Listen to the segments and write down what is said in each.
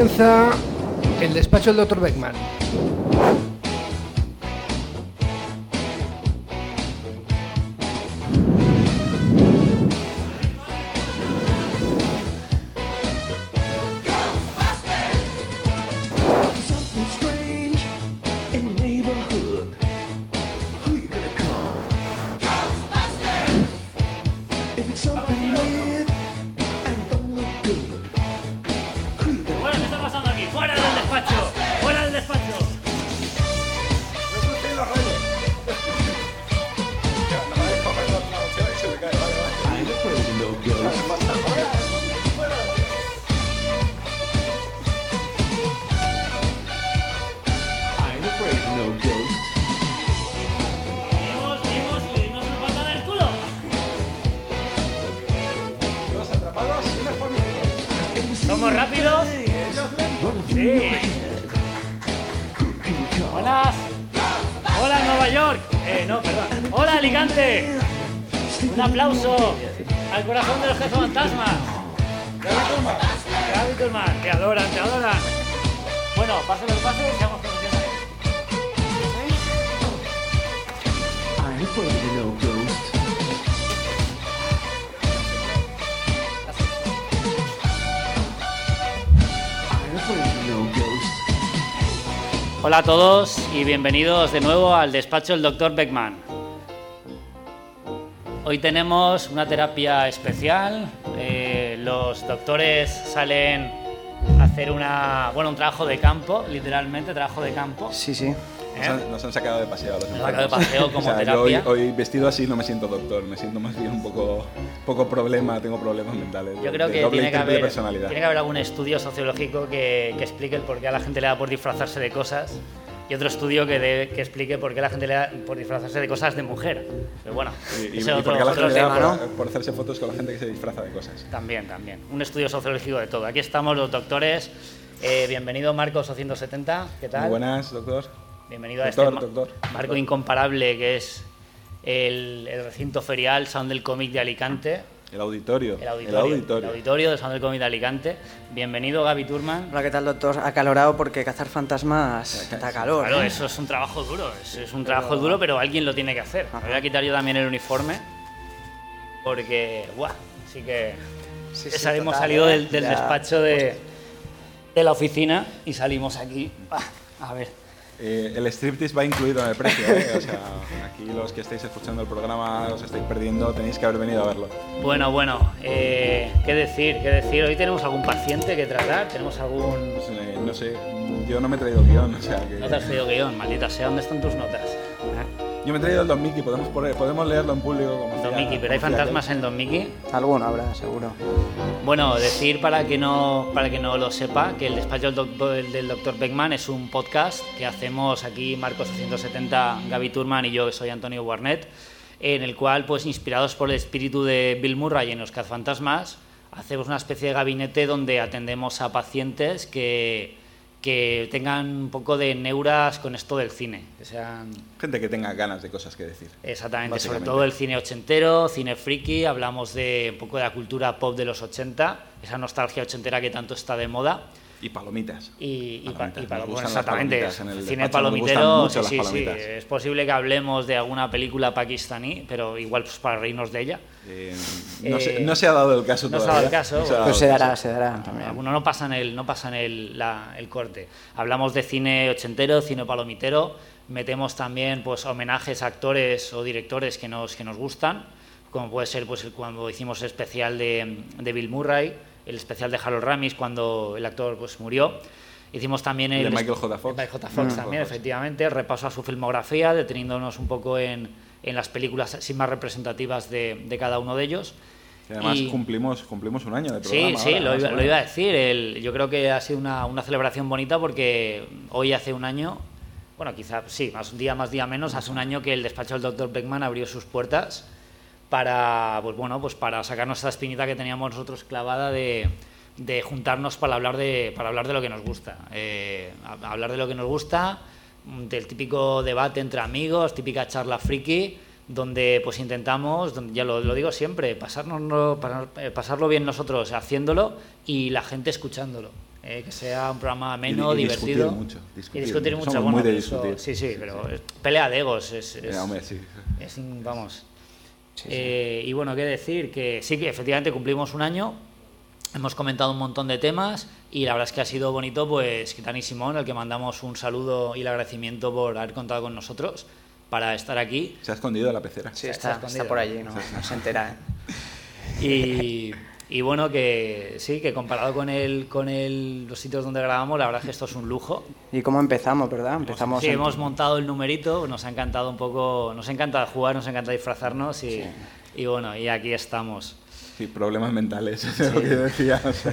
Comienza el despacho del Dr. Beckman. Buenas. Hola Nueva York. Eh, no, perdón. Hola Alicante. Un aplauso al corazón de los jefes fantasmas. Gaby Turman, te adoran, te adoran. Bueno, pase lo que pase, seamos profesionales. I'm Hola a todos y bienvenidos de nuevo al despacho del Dr. Beckman. Hoy tenemos una terapia especial. eh, los doctores salen a hacer una, bueno, un trabajo de campo, literalmente trabajo de campo. Sí, sí. Nos han, nos han sacado de paseo los Nos han sacado de paseo como O sea, yo hoy, terapia. hoy vestido así no me siento doctor, me siento más bien un poco, poco problema, tengo problemas mentales. Yo creo de que tiene que, haber, personalidad. tiene que haber algún estudio sociológico que, que explique el por qué a la gente le da por disfrazarse de cosas y otro estudio que, de- que explique por qué a la gente le da por disfrazarse de cosas de mujer. Pero bueno, Y, y- ese y otro, porque a la gente le da por, ¿no? por hacerse fotos con la gente que se disfraza de cosas. También, también. Un estudio sociológico de todo. Aquí estamos los doctores. Eh, bienvenido Marcos 270, ¿qué tal? Muy buenas, doctor. Bienvenido a Doctor, este ma- doctor. marco Doctor. incomparable que es el, el recinto ferial Sound del Cómic de Alicante. El auditorio. El auditorio, El auditorio. el auditorio del Sound del Cómic de Alicante. Bienvenido Gaby Turman. Hola, ¿qué tal, doctor? Acalorado porque cazar fantasmas da calor. Claro, ¿eh? eso es un trabajo duro, es, es un trabajo duro, pero alguien lo tiene que hacer. Me voy a quitar yo también el uniforme, porque, ¡buah! Así que Sí, hemos total, salido ¿eh? del, despacho de, de la oficina y salimos aquí. Ah, A ver, Eh, el striptease va incluido en el precio, ¿eh? O sea, aquí los que estáis escuchando el programa os estáis perdiendo, tenéis que haber venido a verlo. bueno, bueno, eh, ¿qué decir? ¿Qué decir? Hoy tenemos algún paciente que tratar, tenemos algún... No sé, yo no me he traído guion, o sea que... No te has traído guion, maldita sea, ¿dónde están tus notas? ¿Eh? Yo me he traído el Don Mickey, podemos, poner- podemos leerlo en público como Don Mickey, pero hay hacía fantasmas en Don Mickey. Alguno habrá, seguro. Bueno, decir para que no para que no lo sepa que el despacho del doctor, del doctor Beckman es un podcast que hacemos aquí Marcos 670, Gaby Turman y yo que soy Antonio Warnet, en el cual pues inspirados por el espíritu de Bill Murray en los cazafantasmas, hacemos una especie de gabinete donde atendemos a pacientes que que tengan un poco de neuras con esto del cine, que sean Gente que tenga ganas de cosas que decir. Exactamente, sobre todo el cine ochentero, cine friki, hablamos de un poco de la cultura pop de los 80, esa nostalgia ochentera que tanto está de moda. Y palomitas. Y, y, pa- Palomitas, y bueno, las exactamente, palomitas en el cine despacho, palomitero, sí, sí, es posible que hablemos de alguna película pakistaní, pero igual pues para reírnos de ella. Eh, no, Eh, se, no se ha dado el caso no se ha todavía. dado el caso, No bueno. Pero se dará, caso. se dará también. Alguno no pasa en el, no pasa en el, la- el corte. Hablamos de cine ochentero, cine palomitero, metemos también pues homenajes a actores o directores que nos, que nos gustan, como puede ser pues cuando hicimos el especial de, de Bill Murray, el especial de Harold Ramis cuando el actor pues murió. Hicimos también el de Michael J. Fox. de Michael J. Fox Mm. también, Fox. efectivamente, repaso a su filmografía, deteniéndonos un poco en, en las películas así más representativas de, de cada uno de ellos. Y además Y- cumplimos, cumplimos un año de Sí, programa. sí, ahora, lo iba, lo iba a decir. el- yo creo que ha sido una, una celebración bonita porque hoy hace un año, bueno, quizá sí, más un día más, día menos, hace un año que el despacho del Dr. Beckman abrió sus puertas para, pues bueno, pues para sacarnos esa espinita que teníamos nosotros clavada de, de juntarnos para hablar de, para hablar de lo que nos gusta. Eh, hablar de lo que nos gusta, mm, del típico debate entre amigos, típica charla friki, donde pues intentamos, donde, ya lo, lo digo siempre, pasarnos, eh, pasarlo bien nosotros haciéndolo y la gente escuchándolo. eh, que sea un programa ameno, Y- y discutir divertido. mucho, discutir y discutir mucho. Somos bueno, muy de eso- discutir. sí, sí, pero es pelea de egos. Es, es- Eh, hombre, sí. es in- Eh, y bueno, qué decir, que sí que efectivamente cumplimos un año, hemos comentado un montón de temas y la verdad es que ha sido bonito, pues, que Dani Simón, al que mandamos un saludo y el agradecimiento por haber contado con nosotros para estar aquí. Se ha escondido de la pecera. Sí, Está está, escondido. está por allí, no, no se entera. ¿eh? Y, y bueno, que sí, que comparado con, el, con el, los sitios donde grabamos, la verdad es que esto es un lujo. ¿Y cómo empezamos, verdad? Empezamos Sí, en- hemos montado el numerito, nos ha encantado un poco, nos encanta jugar, nos encanta disfrazarnos y, y bueno, y aquí estamos. Sí, problemas mentales, es lo que yo decía. o sea,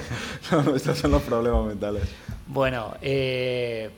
no, estos son los problemas mentales. Bueno, eh,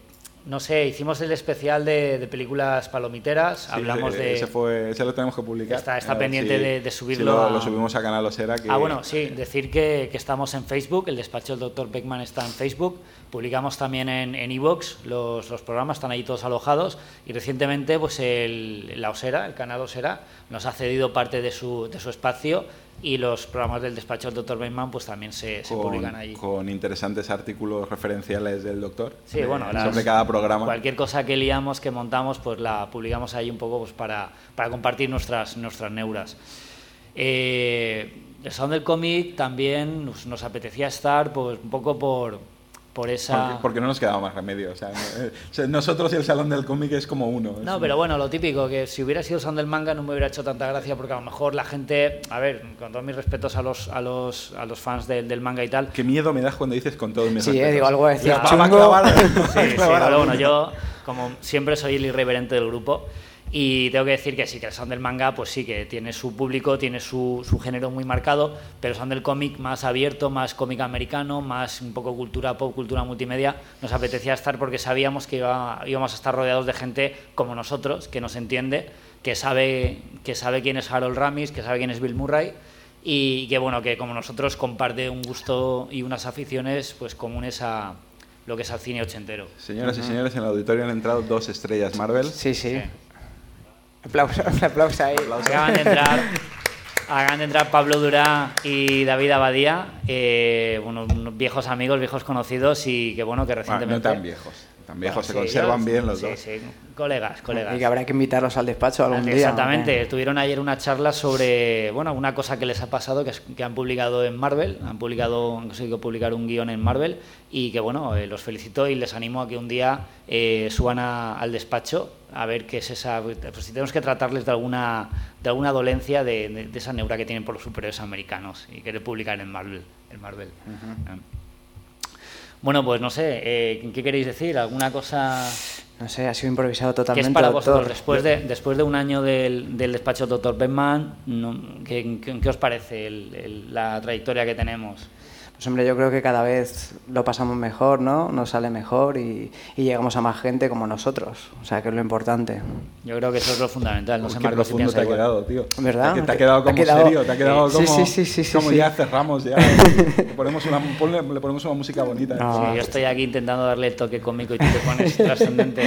no sé, hicimos el especial de, de películas palomiteras, Sí, hablamos eh, de... Ese, fue, ese lo tenemos que publicar. Está- está pendiente si- de- de si subirlo lo, a- lo subimos a Canal Osera. Que, Ah, bueno, sí, decir que, que estamos en Facebook, el despacho del Dr. Beckman está en Facebook, publicamos también en en iVoox, los, los programas están ahí todos alojados y recientemente pues el, la Osera, el canal Osera, nos ha cedido parte de su, de su espacio y los programas del despacho del Dr. Beckman pues también se, se con, publican allí. con interesantes artículos referenciales del doctor. Sí, de- bueno, las- sobre cada programa. Cualquier cosa que liamos, que montamos, pues la publicamos ahí un poco pues para, para compartir nuestras, nuestras neuras. Eh, el Sound del cómic también nos, nos apetecía estar pues un poco por, por esa... Porque, porque no nos quedaba más remedio. O sea, nosotros y el salón del cómic es como uno. es No, un- pero bueno, lo típico, que si hubiera sido el Sound del manga no me hubiera hecho tanta gracia porque a lo mejor la gente, a ver, con todos mis respetos a los, a los, a los fans del, del manga y tal, Qué miedo me das cuando dices con todo mi Sí, eh, digo, algo decir chungo. clavar- Sí, sí, pero bueno, yo como siempre soy el irreverente del grupo y tengo que decir que sí, que el sound del manga pues sí que tiene su público, tiene su, su género muy marcado, pero el sound del cómic más abierto, más cómic americano, más un poco cultura pop, cultura multimedia, nos apetecía estar porque sabíamos que iba- íbamos a estar rodeados de gente como nosotros, que nos entiende, que sabe, que sabe quién es Harold Ramis, que sabe quién es Bill Murray y que bueno, que como nosotros comparte un gusto y unas aficiones pues comunes a lo que es al cine ochentero. Señoras y señores, en el auditorio han entrado dos estrellas Marvel. Sí, sí. Sí. Aplauso, un aplauso ahí. Acaban de entrar, acaban de entrar Pablo Durá y David Abadía, eh, bueno, unos viejos amigos, viejos conocidos y que bueno, que Bueno, recientemente... no tan viejos. Tan viejos, se Sí, conservan bien los sí, dos. Sí, colegas, colegas. Y que habrá que invitarlos al despacho algún día. Exactamente, ¿o qué? tuvieron ayer una charla sobre, bueno, una cosa que les ha pasado, que, es- que han publicado en Marvel, han publicado, han conseguido publicar un guion en Marvel y que bueno, eh, los felicito y les animo a que un día eh, suban a- al despacho a ver qué es esa, pues si tenemos que tratarles de alguna, de alguna dolencia de, de- de esa neura que tienen por los superhéroes americanos y querer publicar en Marvel. En Marvel. Ah. Bueno, pues no sé, eh, ¿qué queréis decir? ¿Alguna cosa...? No sé, ha sido improvisado ¿Qué totalmente. es para doctor. vosotros, después de, después de un año del, del despacho del doctor Beckman, ¿qué, qué- qué os parece el- el- la trayectoria que tenemos? Pues hombre, yo creo que cada vez lo pasamos mejor, ¿no? Nos sale mejor y, y llegamos a más gente como nosotros. O sea, que es lo importante. Yo creo que eso es lo fundamental. No Uy, sé, si te ha igual. quedado, tío. ¿Verdad? Que te ha quedado te ha como quedado- serio, te ha quedado Sí, como, sí, sí, sí, sí, como sí. ya cerramos, ya. le, ponemos una, ponle- le ponemos una música bonita. No. Sí, yo estoy aquí intentando darle el toque cómico y tú te pones trascendente.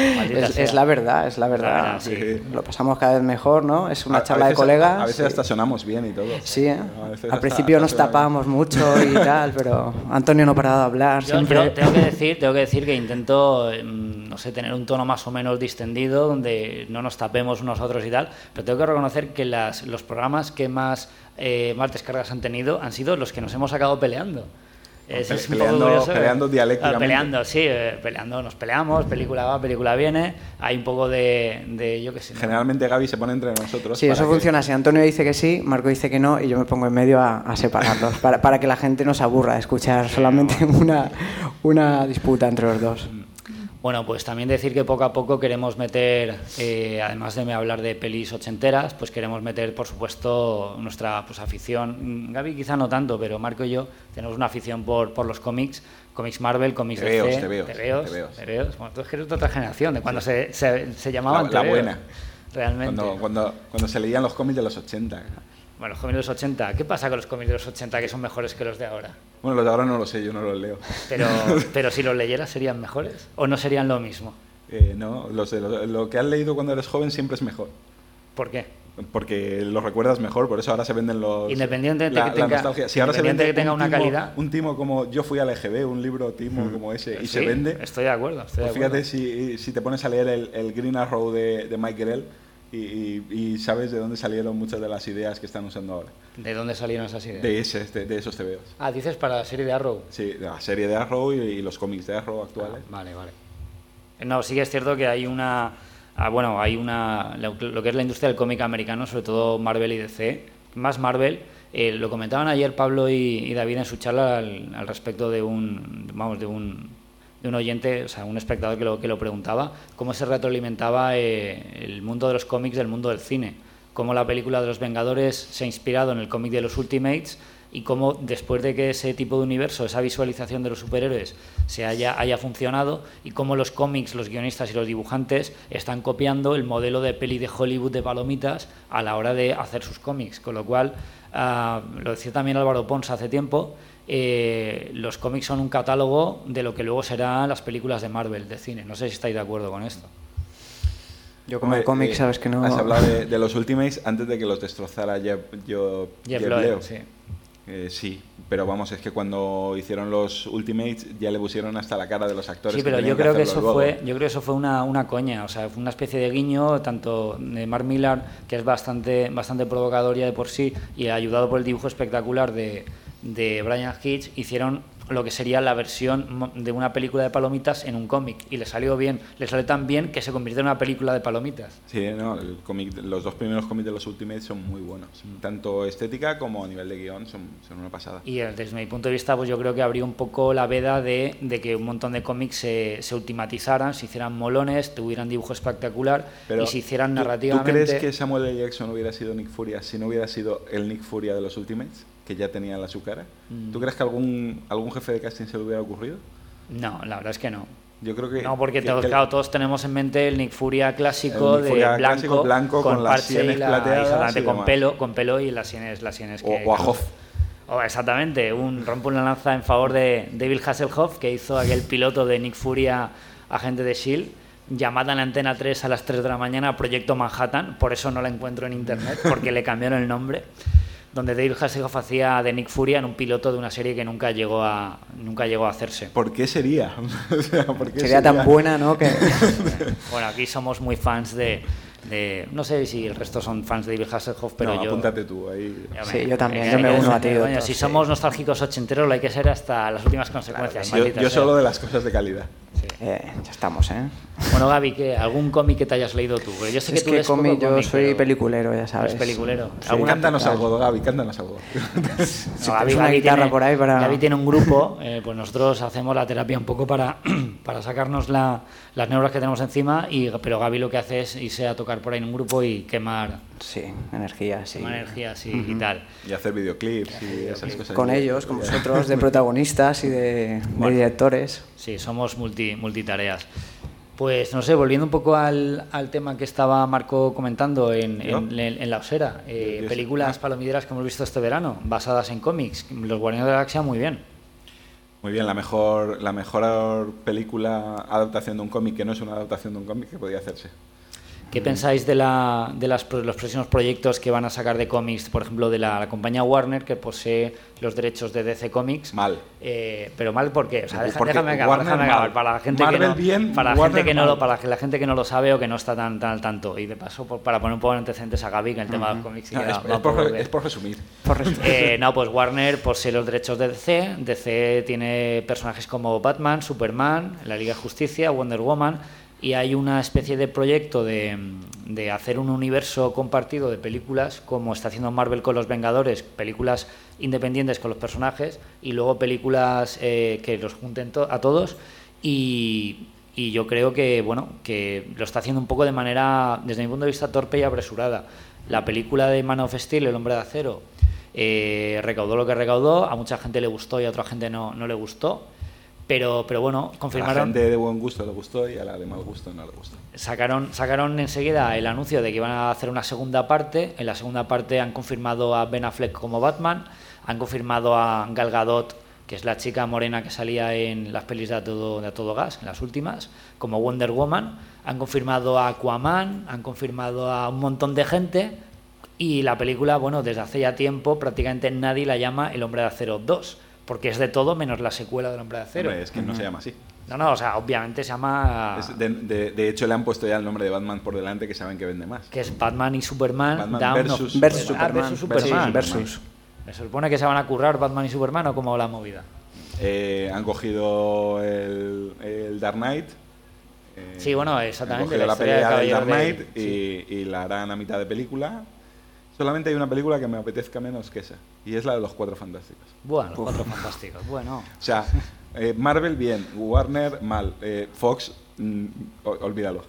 Es, la verdad, es la verdad. verdad, sí. Lo pasamos cada vez mejor, ¿no? Es una A- a charla de colegas. A veces hasta sonamos bien y todo. Sí, ¿eh? Al principio hasta nos tapábamos mucho y tal, pero Antonio no paraba de hablar. Yo, siempre... yo tengo que decir, tengo que decir que intento, em, no sé, tener un tono más o menos distendido, donde no nos tapemos nosotros y tal, pero tengo que reconocer que las, los programas que más, eh, más descargas han tenido han sido los que nos hemos sacado peleando. Es, Pe- es un poco peleando- peleando dialécticamente. Peleando, sí, eh, peleando, nos peleamos, película va, película viene, hay un poco de, de yo qué sé. ¿no? Generalmente Gaby se pone entre nosotros. Sí, eso que- funciona así. Antonio dice que sí, Marco dice que no y yo me pongo en medio a, a separarlos para, para que la gente no se aburra de escuchar solamente una, una disputa entre los dos. Bueno, pues también decir que poco a poco queremos meter, eh, además de hablar de pelis ochenteras, pues queremos meter, por supuesto, nuestra pues, afición. Gaby quizá no tanto, pero Marco y yo tenemos una afición por, por los cómics, cómics Marvel, cómics Tebeos, DC, tebeos, tebeos, tebeos. tebeos. Bueno, tú es que eres de otra generación, de cuando se, se, se llamaban La- la buena. Realmente. Cuando, cuando, cuando se leían los cómics de los 80. Bueno, los cómics de los 80, ¿qué pasa con los cómics de los 80 que son mejores que los de ahora? Bueno, los de ahora no lo sé, yo no los leo. Pero, pero si los leyeras, ¿serían mejores? ¿O no serían lo mismo? Eh, no, los de lo, lo que has leído cuando eres joven siempre es mejor. ¿Por qué? porque los recuerdas mejor, por eso ahora se venden los... Independiente de que la tenga- nostalgia. Si ahora se vende que tenga un una timo- calidad. Un timo como Yo fui al EGB, un libro timo como ese, y se Sí, vende... Estoy de acuerdo, estoy Pues de acuerdo. fíjate si, si te pones a leer el, el Green Arrow de, de Mike Grell y, y- y sabes de dónde salieron muchas de las ideas que están usando ahora. ¿De dónde salieron esas ideas? De, ese, de, de esos TVOs. Ah, dices para la serie de Arrow. Sí, de la serie de Arrow y, y los cómics de Arrow actuales. Ah, vale, vale. No, sí que es cierto que hay una. ah, bueno, hay una. Lo, lo que es la industria del cómic americano, sobre todo Marvel y DC, más Marvel. eh, lo comentaban ayer Pablo y, y David en su charla al, al respecto de un. Vamos, de un. De un oyente, o sea, un espectador que lo, que lo preguntaba, cómo se retroalimentaba eh, el mundo de los cómics del mundo del cine. Cómo la película de los Vengadores se ha inspirado en el cómic de los Ultimates y cómo después de que ese tipo de universo, esa visualización de los superhéroes se haya, haya funcionado y cómo los cómics, los guionistas y los dibujantes están copiando el modelo de peli de Hollywood de palomitas a la hora de hacer sus cómics. Con lo cual, ah, lo decía también Álvaro Pons hace tiempo, eh, los cómics son un catálogo de lo que luego serán las películas de Marvel, de cine. No sé si estáis de acuerdo con esto. Yo como Hombre, el cómic, eh, sabes que no... Has hablado de, de los Ultimates antes de que los destrozara Jeff, yo, Jeff Jeff Loeb, Loeb. sí. Eh, sí, pero vamos, es que cuando hicieron los Ultimates ya le pusieron hasta la cara de los actores. Sí, pero yo creo que eso fue, yo creo que eso fue una, una coña, o sea, fue una especie de guiño tanto de Mark Millar, que es bastante, bastante provocador ya de por sí, y ayudado por el dibujo espectacular de, de Brian Hitch, hicieron lo que sería la versión de una película de palomitas en un cómic, y le salió bien, le salió tan bien que se convirtió en una película de palomitas. Sí, no, el cómic- los dos primeros cómics de los Ultimates son muy buenos. Tanto estética como a nivel de guion son, son una pasada. Y eh, desde mi punto de vista, pues yo creo que abrió un poco la veda de, de que un montón de cómics se, se ultimatizaran, se hicieran molones, tuvieran dibujo espectacular Pero y se hicieran ¿tú- narrativamente. ¿Tú crees que Samuel L. Jackson hubiera sido Nick Furia si no hubiera sido el Nick Furia de los Ultimates, que ya tenía en la su cara? Mm. ¿Tú crees que algún, algún jefe de casting se le hubiera ocurrido? No, la verdad es que no. Yo creo que... No, porque que- todos, que- claro, todos tenemos en mente el Nick Furia clásico Nick de Furia blanco, clásico, blanco, con las parche y sienes la- plateadas y con demás. pelo, con pelo y las sienes, las sienes O, que, o a Hoff. o exactamente, un rompe una lanza en favor de David Hasselhoff, que hizo aquel piloto de Nick Furia, agente de S.H.I.E.L.D., llamada en la Antena 3 a las 3 de la mañana Proyecto Manhattan, por eso no la encuentro en internet, porque le cambiaron el nombre, donde David Hasselhoff hacía de Nick Furia en un piloto de una serie que nunca llegó a, nunca llegó a hacerse. ¿Por qué sería? O sea, ¿por qué Sería tan buena, ¿no? Que... Bueno, aquí somos muy fans de, de- No sé si el resto son fans de David Hasselhoff, pero no, yo... apúntate tú ahí. Ya Sí, me- yo también, yo me uno a ti, si sí. somos nostálgicos ochenteros, lo hay que ser hasta las últimas consecuencias. Yo, yo solo de las cosas de calidad. Eh, ya estamos, ¿eh? Bueno, Gaby, ¿qué? ¿algún cómic que te hayas leído tú? Yo sé que es tú que poco cómic, yo cómic, soy pero- peliculero, ya sabes. Eres peliculero. Sí. ¿Alguna- Cántanos algo, Gaby, cántanos algo. No, tienes una guitarra por ahí para- Gaby tiene un grupo, eh, pues nosotros hacemos la terapia un poco para, para sacarnos la- las neuras que tenemos encima, y, pero Gaby lo que hace es irse a tocar por ahí en un grupo y quemar, Sí, energía, sí. quemar energía y tal. y hacer videoclips y esas cosas. Con ellos, con vosotros, de protagonistas y de, de directores. Sí, somos multi, multitareas. Pues no sé, volviendo un poco al, al tema que estaba Marco comentando en, en- en La Osera, eh, películas palomideras que hemos visto este verano, basadas en cómics. Los Guardianes de la Galaxia, muy bien. Muy bien, la mejor, la mejor película adaptación de un cómic que no es una adaptación de un cómic que podía hacerse. ¿Qué pensáis de, la, de las, pro- los próximos proyectos que van a sacar de cómics, por ejemplo, de la, la compañía Warner, que posee los derechos de DC Comics? Mal. Eh, pero mal ¿por qué? O sea, deja- Porque déjame acabar, Warner déjame mal. acabar. Para la gente Marvel que no, bien, para la Warner gente que no mal. lo, para la gente que no lo sabe o que no está tan, tan al tanto. Y de paso, por- para poner un poco en antecedentes a Gaby, que el tema de los cómics No, es, es por, poco re- de- es por resumir. Eh, no, pues Warner posee los derechos de DC. DC tiene personajes como Batman, Superman, la Liga de Justicia, Wonder Woman. Y hay una especie de proyecto de, de hacer un universo compartido de películas, como está haciendo Marvel con los Vengadores, películas independientes con los personajes, y luego películas eh, que los junten a todos. Y, y yo creo que, bueno, que lo está haciendo un poco de manera, desde mi punto de vista, torpe y apresurada. La película de Man of Steel, El Hombre de Acero, eh, recaudó lo que recaudó, a mucha gente le gustó y a otra gente no, no le gustó. Pero, pero bueno, A la confirmaron, gente de buen gusto le gustó y a la de mal gusto no le gustó. sacaron, sacaron enseguida el anuncio de que iban a hacer una segunda parte. En la segunda parte han confirmado a Ben Affleck como Batman, han confirmado a Gal Gadot, que es la chica morena que salía en las pelis de a todo, de a todo gas, en las últimas, como Wonder Woman. Han confirmado a Aquaman, han confirmado a un montón de gente, Y la película, bueno, desde hace ya tiempo prácticamente nadie la llama El Hombre de Acero 2, porque es de todo menos la secuela del Hombre de Acero. Hombre, es que no se llama así. No, no, o sea, obviamente se llama... Es de, de- de hecho, le han puesto ya el nombre de Batman por delante que saben que vende más. que es Batman y Superman, Batman Dawn of- versus- Versus Ah, Superman. versus Superman. Versus Versus. ¿Se supone que se van a currar Batman y Superman o cómo va la movida? Eh, han cogido el, el Dark Knight. eh, Sí, bueno, Han exactamente, cogido la la, pelea del Dark Knight de- y, y la harán a mitad de película. Solamente hay una película que me apetezca menos que esa. Y es la de los Cuatro Fantásticos. Bueno, los cuatro fantásticos. Bueno, O sea, eh, Marvel bien, Warner mal, eh, Fox, mm, olvídalo.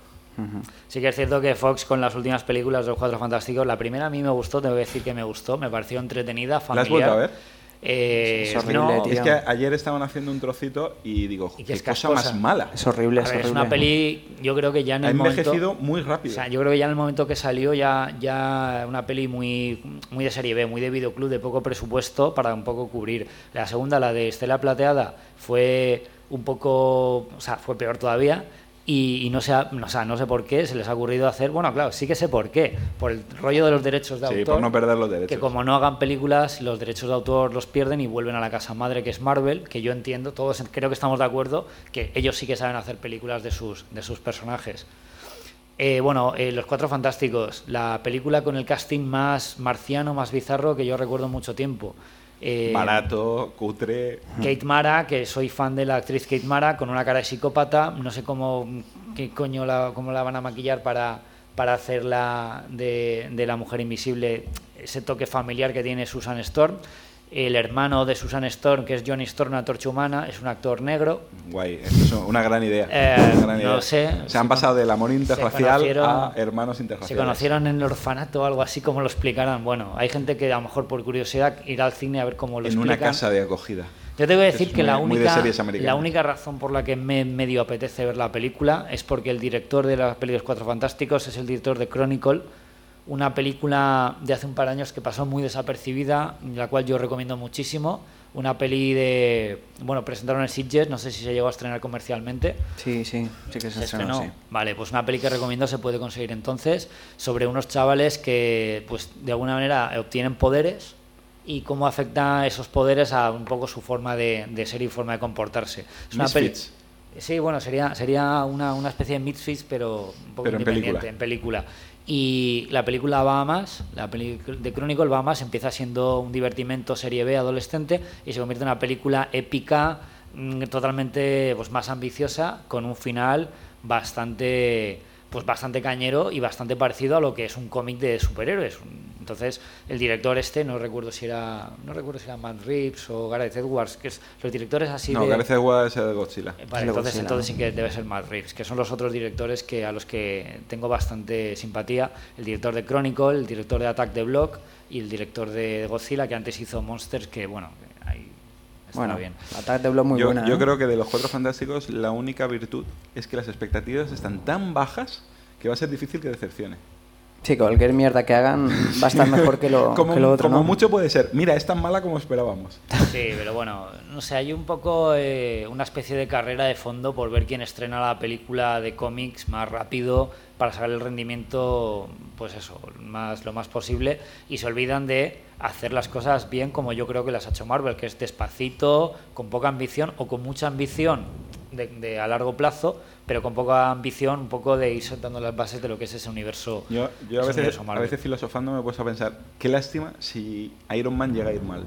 sí que es cierto que Fox con las últimas películas de los Cuatro Fantásticos, la primera a mí me gustó, tengo que decir que me gustó, me pareció entretenida, ¿La familiar. has vuelto a ver? Eh, Es horrible, no, tío. Es que ayer estaban haciendo un trocito y digo, Y que qué es cosa casposa. más mala. Es horrible, es ver, es horrible. una peli, yo creo que ya en Ha el envejecido momento... muy O rápido. sea, yo creo que ya en el momento que salió ya, ya una peli muy, muy de serie B, muy de videoclub, de poco presupuesto para un poco cubrir. La segunda, la de Estela Plateada, fue un poco, o sea, fue peor todavía. Y, y no, sé, no, o sea, no sé por qué se les ha ocurrido hacer, bueno, claro, sí que sé por qué, por el rollo de los derechos de Sí, autor. por no perder los derechos. Que como no hagan películas, los derechos de autor los pierden y vuelven a la casa madre, que es Marvel, que yo entiendo, todos creo que estamos de acuerdo, que ellos sí que saben hacer películas de sus, de sus personajes. Eh, bueno, eh, Los Cuatro Fantásticos, la película con el casting más marciano, más bizarro que yo recuerdo mucho tiempo. Eh, Barato, cutre. Kate Mara, que soy fan de la actriz Kate Mara, con una cara de psicópata. No sé cómo, qué coño la, cómo la van a maquillar para, para hacerla de, de la mujer invisible, ese toque familiar que tiene Susan Storm. El hermano de Susan Storm, que es Johnny Storm, una torcha humana, es un actor negro. Guay, es una gran idea. Eh, Una gran no idea. sé. Se Se han pasado del amor interracial a hermanos Se interraciales. conocieron en el orfanato o algo así, como lo explicarán. Bueno, hay gente que a lo mejor por curiosidad irá al cine a ver cómo lo en explican. una casa de acogida. Yo te voy a Es decir que la muy- de única, americanas. la única razón por la que me medio apetece ver la película es porque el director de las películas Cuatro Fantásticos es el director de Chronicle, una película de hace un par de años que pasó muy desapercibida, la cual yo recomiendo muchísimo. Una peli de. Bueno, presentaron el Sitges, no sé si se llegó a estrenar comercialmente. Sí, sí, sí que se, Se estrenó, estrenó. sí. Vale, pues una peli que recomiendo se puede conseguir entonces sobre unos chavales que, pues, de alguna manera obtienen poderes y cómo afecta esos poderes a un poco su forma de, de ser y forma de comportarse. Es una peli. Sí, bueno, sería, sería una, una especie de Misfits, pero un poco Pero en independiente, película. en película. Y la película más, la peli de Chronicle más, empieza siendo un divertimento serie B adolescente y se convierte en una película épica, mm, totalmente pues, más ambiciosa, con un final bastante pues bastante cañero y bastante parecido a lo que es un cómic de superhéroes. Entonces, el director este, no recuerdo si era no recuerdo si era Matt Reeves o Gareth Edwards, que es los directores así No, de Gareth Edwards es de Godzilla. eh, Vale, Es entonces, Godzilla, entonces sí que debe ser Matt Reeves, que son los otros directores que a los que tengo bastante simpatía. El director de Chronicle, el director de Attack the Block y el director de Godzilla, que antes hizo Monsters, que bueno, que ahí está Bueno, bien. la Attack de Block muy yo buena. yo ¿eh? creo que de los Cuatro Fantásticos la única virtud es que las expectativas están tan bajas que va a ser difícil que decepcione. Sí, cualquier mierda que hagan va a estar mejor que lo, como que lo otro, como ¿no? mucho puede ser. Mira, es tan mala como esperábamos. Sí, pero bueno, no sé, hay un poco eh, una especie de carrera de fondo por ver quién estrena la película de cómics más rápido para sacar el rendimiento, pues eso, más, lo más posible y se olvidan de hacer las cosas bien como yo creo que las ha hecho Marvel, que es despacito, con poca ambición o con mucha ambición de, de a largo plazo, pero con poca ambición, un poco de ir sentando las bases de lo que es ese universo. Yo, yo a, ese veces, universo a veces filosofando me he puesto a pensar, qué lástima si Iron Man llega a ir mal.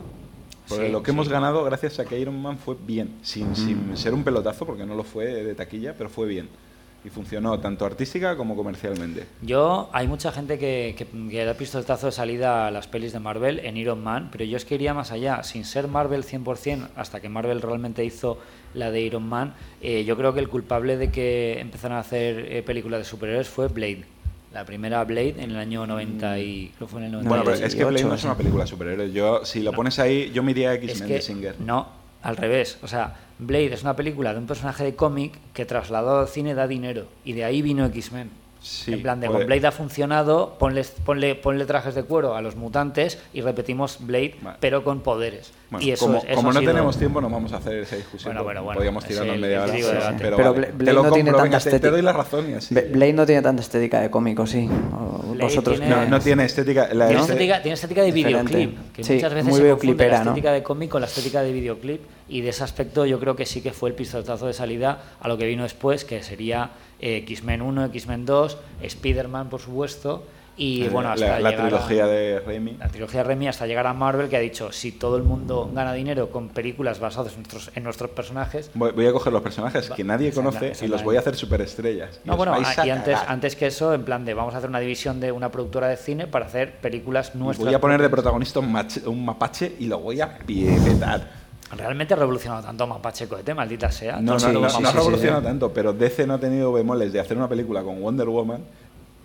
Porque Sí, lo que sí. hemos ganado gracias a que Iron Man fue bien, sin, sin ser un pelotazo, porque no lo fue de taquilla, pero fue bien. Y funcionó tanto artística como comercialmente. Yo, hay mucha gente que, que, que le ha visto el tazo de salida a las pelis de Marvel en Iron Man, pero yo es que iría más allá. Sin ser Marvel 100%, hasta que Marvel realmente hizo la de Iron Man, eh, yo creo que el culpable de que empezaran a hacer eh, películas de superhéroes fue Blade. La primera Blade en el año 90 y... Creo que fue en el 90 Bueno, pero es que Blade no es una película de superhéroes. Yo, si lo pones ahí, yo me iría a X-Men de Singer. no, al revés. O sea, Blade es una película de un personaje de cómic que trasladado al cine da dinero. Y de ahí vino X-Men. Sí, en plan de puede- con Blade ha funcionado, ponle, ponle, ponle trajes de cuero a los mutantes y repetimos Blade, Vale. pero con poderes. Bueno, y eso, como, eso como no sido- tenemos tiempo, no vamos a hacer esa discusión. Bueno, bueno, bueno, Podríamos tirarnos media hora. Pero, vale, Blade no tiene tanta te- estética. doy la razón y así. Be- Blade no tiene tanta estética de cómico, sí. Vosotros tiene- No, no tiene estética. La Tiene, este- estética, tiene estética de Diferente. videoclip, que Sí, muchas veces muy se confunde la estética de cómic con la estética de videoclip y de ese aspecto yo creo que sí que fue el pistoletazo de salida a lo que vino después, que sería eh, X-Men 1, X-Men 2, Spider-Man por supuesto y bueno, hasta la, la a- trilogía de Raimi. la trilogía Remy hasta llegar a Marvel que ha dicho si todo el mundo gana dinero con películas basadas en nuestros, en nuestros personajes Voy, voy a coger los personajes que nadie exacta- conoce y los voy a hacer superestrellas. No, bueno, a y antes, que eso, en plan de vamos a hacer una división de una productora de cine para hacer películas nuestras. voy a poner de protagonista un, mapache y lo voy a pietar. Realmente ha revolucionado tanto Mapache Cohete, maldita sea. No, no, no, no ha revolucionado tanto, pero DC no ha tenido bemoles de hacer una película con Wonder Woman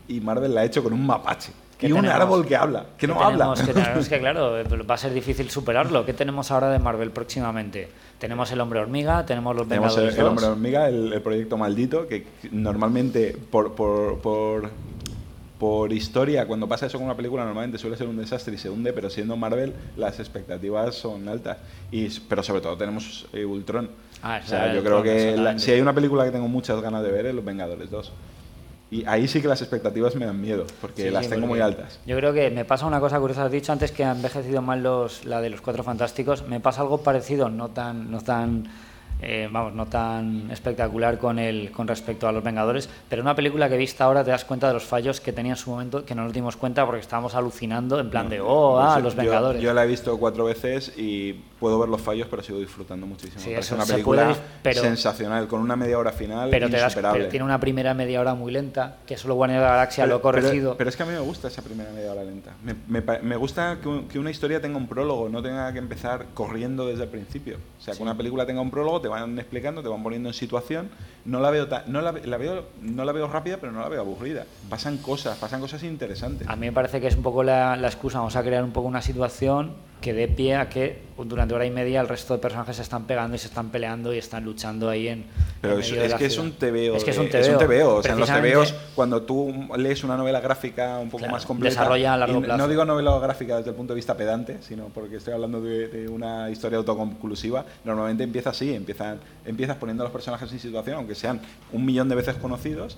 y Marvel la ha hecho con un mapache. ¿Qué Y un tenemos? árbol que habla, que no ¿Qué habla. ¿Qué tenemos? Es que claro, va a ser difícil superarlo. ¿Qué tenemos ahora de Marvel próximamente? Tenemos el Hombre Hormiga, tenemos los Tenemos el, Vengadores el 2. Hombre Hormiga, el, el proyecto maldito, que normalmente por, por, por, por historia, cuando pasa eso con una película, normalmente suele ser un desastre y se hunde, pero siendo Marvel, las expectativas son altas. Y, pero sobre todo tenemos eh, Ultron. Ah, o sea, yo creo que la- si hay una película que tengo muchas ganas de ver es Los Vengadores 2. Y ahí sí que las expectativas me dan miedo, porque Sí, las sí, tengo porque muy altas. Yo creo que me pasa una cosa curiosa. Has dicho antes que ha envejecido mal los, la de los Cuatro Fantásticos. Me pasa algo parecido, no tan, no tan, eh, vamos, no tan espectacular con el, con respecto a los Vengadores. Pero una película que he visto ahora te das cuenta de los fallos que tenía en su momento, que no nos dimos cuenta porque estábamos alucinando en plan de, oh, ah, Pues, los yo- Vengadores. Yo, la he visto cuatro veces y puedo ver los fallos, pero sigo disfrutando muchísimo. Sí, eso una película puede pero- sensacional, con una media hora final pero te das, insuperable. pero tiene una primera media hora muy lenta, que solo Guardianes de la Galaxia lo ha Pero- corregido. Pero, es que a mí me gusta esa primera media hora lenta. Me, me me gusta que, que una historia tenga un prólogo, no tenga que empezar corriendo desde el principio. O sea, que una película tenga un prólogo, te van explicando, te van poniendo en situación. No la veo, ta- no la, la veo, no la veo rápida, pero no la veo aburrida. Pasan cosas, pasan cosas interesantes. A mí me parece que es un poco la, la excusa, vamos a crear un poco una situación que dé pie a que durante hora y media el resto de personajes se están pegando y se están peleando y están luchando ahí en. Pero es, que es un TVO. Es que es un TVO. TVO. O sea, en los TVOs, cuando tú lees una novela gráfica un poco Claro, más completa. desarrolla a largo y plazo. No digo novela gráfica desde el punto de vista pedante, sino porque estoy hablando de, de una historia autoconclusiva. Normalmente empieza así: empiezan, empiezas poniendo a los personajes en situación, aunque sean un millón de veces conocidos.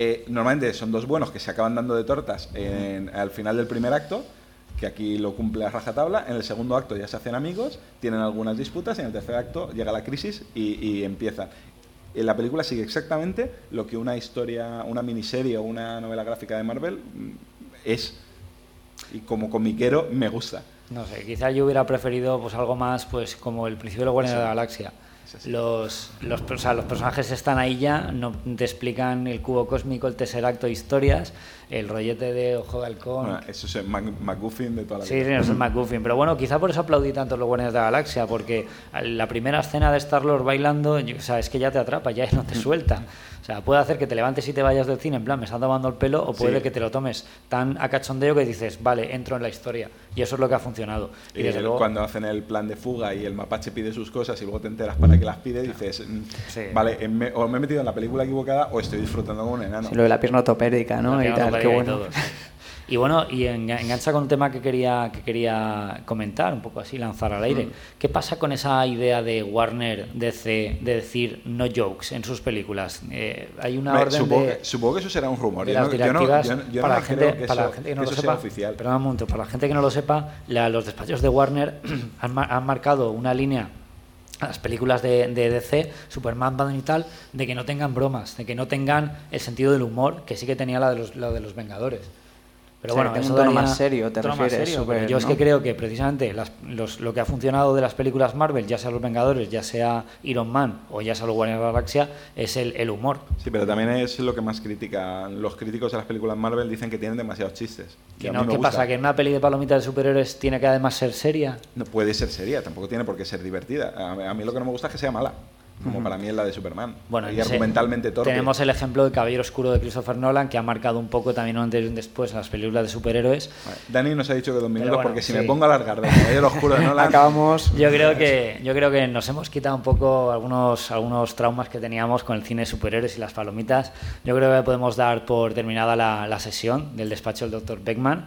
Eh, normalmente son dos buenos que se acaban dando de tortas en- al final del primer acto, que aquí lo cumple a rajatabla. En el segundo acto ya se hacen amigos, tienen algunas disputas, y en el tercer acto llega la crisis y, y empieza. En la película sigue exactamente lo que una historia, una miniserie o una novela gráfica de Marvel mm, es. Y como comiquero me gusta. No sé, quizá yo hubiera preferido pues algo más pues como el principio de Guardianes de la Galaxia. Los, los, o sea, los personajes están ahí ya, no te explican el cubo cósmico, el tercer de historias, el rollete de Ojo de Halcón. Bueno, eso es el MacGuffin de toda la Sí, vida. sí, no es el McGuffin. Pero bueno, quizá por eso aplaudí tanto los Guardianes de la Galaxia, porque la primera escena de Star-Lord bailando, o sea, es que ya te atrapa, ya no te suelta. O sea, puede hacer que te levantes y te vayas del cine, en plan, me están tomando el pelo, o puede Sí. que te lo tomes tan a cachondeo que dices, vale, entro en la historia. Y eso es lo que ha funcionado. Y Y desde luego, cuando hacen el plan de fuga y el mapache pide sus cosas y luego te enteras para qué las pide, dices, mm, Sí. vale, em- me- o me he metido en la película equivocada o estoy disfrutando como un enano. Sí, lo de la pierna ortopédica, ¿no? la Y qué y bueno. todo. Y bueno, y enga- engancha con un tema que quería, que quería comentar, un poco así, lanzar al aire. Mm. ¿Qué pasa con esa idea de Warner DC de decir no jokes en sus películas? Eh, hay una Me- orden supongo, de, que, supongo que eso será un rumor. Yo las no, yo no- para, la gente, que para la gente que no que lo sepa. oficial. Perdón un momento, para la gente que no lo sepa, la- los despachos de Warner han, han marcado una línea las películas de, de DC, Superman, Batman y tal, de que no tengan bromas, de que no tengan el sentido del humor que sí que tenía la de los, la de los Vengadores. Pero O sea, bueno, eso un tono más serio, te refieres, serio, pero yo es que creo que precisamente las- los- lo que ha funcionado de las películas Marvel, ya sea Los Vengadores, ya sea Iron Man o ya sea los Guardianes de la Galaxia, es el, el humor. Sí, pero también es lo que más critican. Los críticos de las películas Marvel dicen que tienen demasiados chistes. Que no, ¿Qué gusta. pasa? ¿Que en una peli de palomitas de superhéroes tiene que además ser seria? No puede ser seria, tampoco tiene por qué ser divertida. A, a mí lo que no me gusta es que sea mala, como para mí es la de Superman. Bueno, y argumentalmente torpe. Tenemos el ejemplo del Caballero Oscuro de Christopher Nolan, que ha marcado un poco también antes y después las películas de superhéroes. Vale, Dani nos ha dicho que dos minutos bueno, porque si sí. me pongo a alargar de Caballero Oscuro de Nolan... Acabamos. Yo creo que yo creo que nos hemos quitado un poco algunos algunos traumas que teníamos con el cine de superhéroes y las palomitas. Yo creo que podemos dar por terminada la, la sesión del despacho del Dr. Beckman.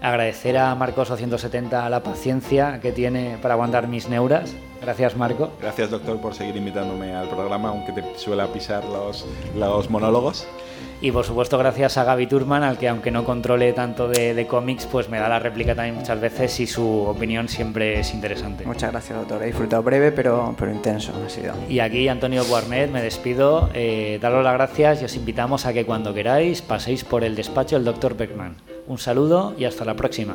Agradecer a Marcos 170 la paciencia que tiene para aguantar mis neuras. Gracias, Marco. Gracias, doctor, por seguir invitándome al programa, aunque te suela pisar los, los monólogos. Y por supuesto, gracias a Gaby Turman, al que aunque no controle tanto de, de cómics, pues me da la réplica también muchas veces y su opinión siempre es interesante. Muchas gracias, doctor. He disfrutado breve, pero, pero intenso ha sido. Y aquí, Antonio Buarnet, me despido. Eh, daros las gracias y os invitamos a que cuando queráis paséis por el despacho del doctor Beckman. Un saludo y hasta la próxima.